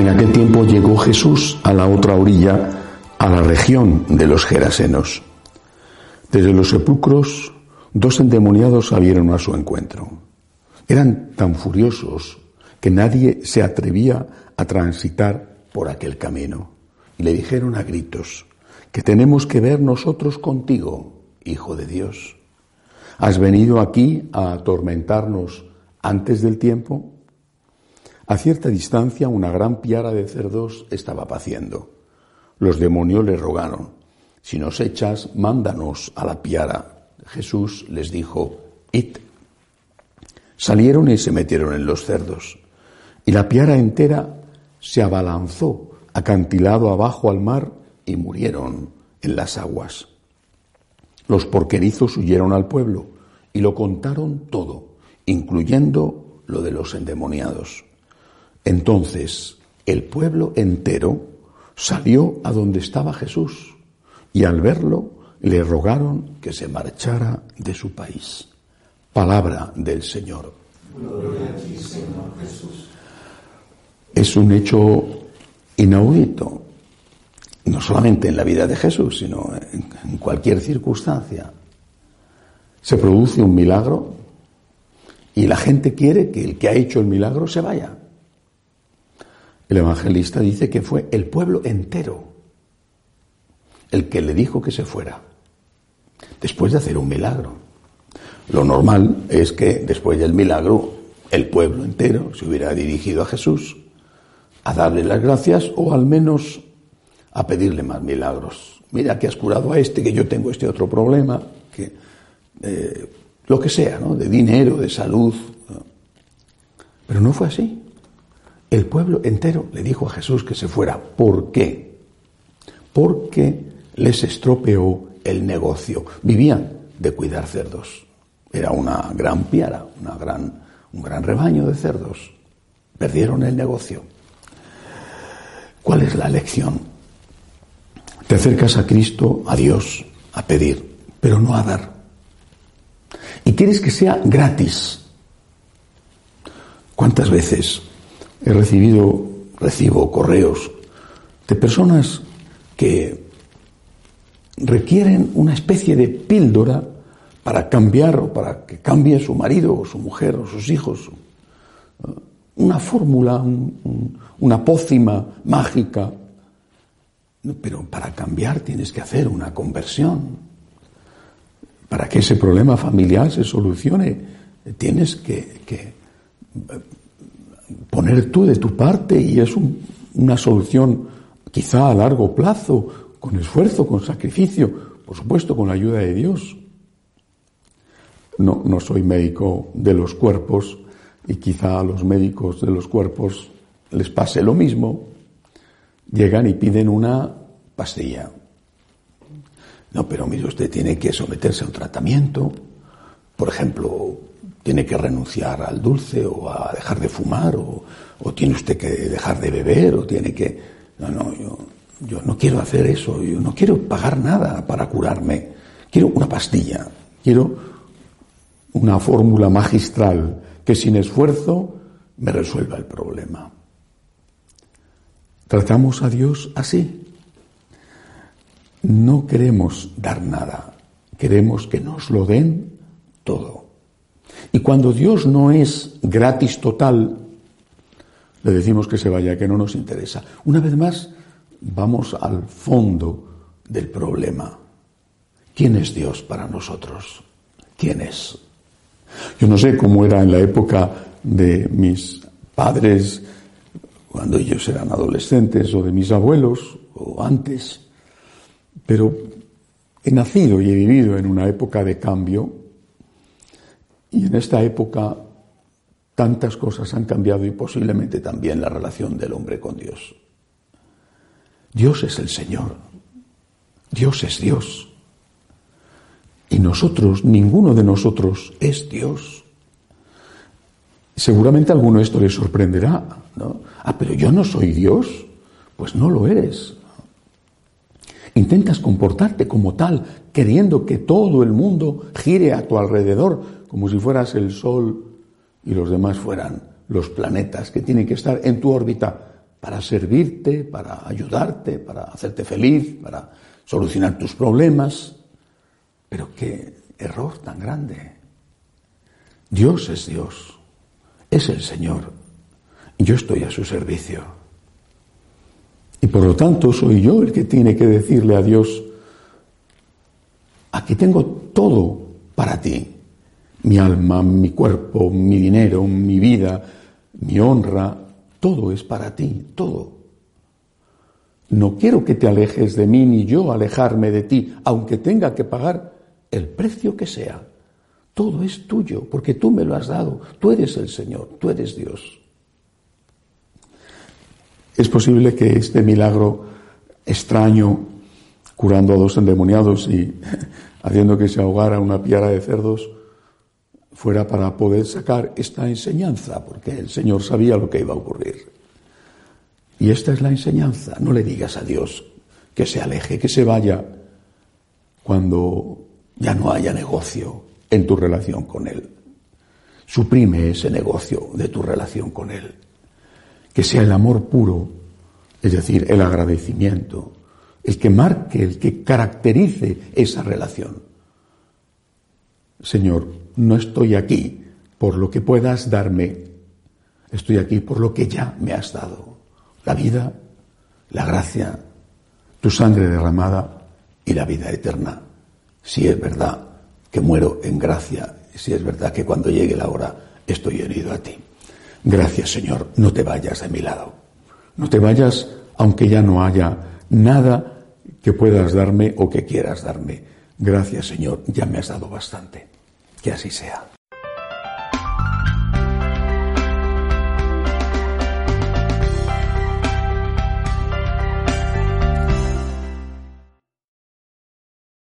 En aquel tiempo llegó Jesús a la otra orilla, a la región de los Gerasenos. Desde los sepulcros, dos endemoniados salieron a su encuentro. Eran tan furiosos que nadie se atrevía a transitar por aquel camino. Y le dijeron a gritos, que tenemos que ver nosotros contigo, Hijo de Dios. ¿Has venido aquí a atormentarnos antes del tiempo? A cierta distancia una gran piara de cerdos estaba paciendo. Los demonios le rogaron, si nos echas, mándanos a la piara. Jesús les dijo, id. Salieron y se metieron en los cerdos. Y la piara entera se abalanzó, acantilado abajo al mar, y murieron en las aguas. Los porquerizos huyeron al pueblo y lo contaron todo, incluyendo lo de los endemoniados. Entonces el pueblo entero salió a donde estaba Jesús y al verlo le rogaron que se marchara de su país. Palabra del Señor. Es un hecho inaudito, no solamente en la vida de Jesús, sino en cualquier circunstancia. Se produce un milagro y la gente quiere que el que ha hecho el milagro se vaya. El evangelista dice que fue el pueblo entero el que le dijo que se fuera, después de hacer un milagro. Lo normal es que después del milagro el pueblo entero se hubiera dirigido a Jesús a darle las gracias o al menos a pedirle más milagros. Mira que has curado a este, que yo tengo este otro problema, que eh, lo que sea, ¿no? De dinero, de salud. Pero no fue así. El pueblo entero le dijo a Jesús que se fuera. ¿Por qué? Porque les estropeó el negocio. Vivían de cuidar cerdos. Era una gran piara, una gran, un gran rebaño de cerdos. Perdieron el negocio. ¿Cuál es la lección? Te acercas a Cristo, a Dios, a pedir, pero no a dar. Y quieres que sea gratis. ¿Cuántas veces he recibido, recibo correos de personas que requieren una especie de píldora para cambiar o para que cambie su marido o su mujer o sus hijos. Una fórmula, una pócima mágica. Pero para cambiar tienes que hacer una conversión. Para que ese problema familiar se solucione, tienes que, poner tú de tu parte y es una solución quizá a largo plazo, con esfuerzo, con sacrificio, por supuesto con la ayuda de Dios. No, no soy médico de los cuerpos y quizá a los médicos de los cuerpos les pase lo mismo. Llegan y piden una pastilla. No, pero mire, usted tiene que someterse a un tratamiento. Por ejemplo, tiene que renunciar al dulce o a dejar de fumar o, tiene usted que dejar de beber o tiene que... No, no, yo yo no quiero hacer eso, yo no quiero pagar nada para curarme, quiero una pastilla, quiero una fórmula magistral que sin esfuerzo me resuelva el problema. Tratamos a Dios así. No queremos dar nada, queremos que nos lo den todo. Y cuando Dios no es gratis total, le decimos que se vaya, que no nos interesa. Una vez más, vamos al fondo del problema. ¿Quién es Dios para nosotros? ¿Quién es? Yo no sé cómo era en la época de mis padres, cuando ellos eran adolescentes, o de mis abuelos, o antes, pero he nacido y he vivido en una época de cambio, y en esta época tantas cosas han cambiado y posiblemente también la relación del hombre con Dios. Dios es el Señor. Dios es Dios. Y nosotros, ninguno de nosotros es Dios. Seguramente a alguno esto le sorprenderá. ¿no? Ah, pero yo no soy Dios. Pues no lo eres. Intentas comportarte como tal, queriendo que todo el mundo gire a tu alrededor, como si fueras el Sol y los demás fueran los planetas que tienen que estar en tu órbita para servirte, para ayudarte, para hacerte feliz, para solucionar tus problemas. Pero qué error tan grande. Dios es Dios, es el Señor, yo estoy a su servicio. Y por lo tanto soy yo el que tiene que decirle a Dios, aquí tengo todo para ti, mi alma, mi cuerpo, mi dinero, mi vida, mi honra, todo es para ti, todo. No quiero que te alejes de mí ni yo alejarme de ti, aunque tenga que pagar el precio que sea. Todo es tuyo, porque tú me lo has dado. Tú eres el Señor, tú eres Dios. Es posible que este milagro extraño, curando a dos endemoniados y haciendo que se ahogara una piara de cerdos, fuera para poder sacar esta enseñanza, porque el Señor sabía lo que iba a ocurrir. Y esta es la enseñanza. No le digas a Dios que se aleje, que se vaya, cuando ya no haya negocio en tu relación con Él. Suprime ese negocio de tu relación con Él. Que sea el amor puro, es decir, el agradecimiento, el que marque, el que caracterice esa relación. Señor, no estoy aquí por lo que puedas darme, estoy aquí por lo que ya me has dado. La vida, la gracia, tu sangre derramada y la vida eterna. Si es verdad que muero en gracia, si es verdad que cuando llegue la hora estoy herido a ti. Gracias Señor, no te vayas de mi lado. No te vayas aunque ya no haya nada que puedas darme o que quieras darme. Gracias Señor, ya me has dado bastante. Que así sea.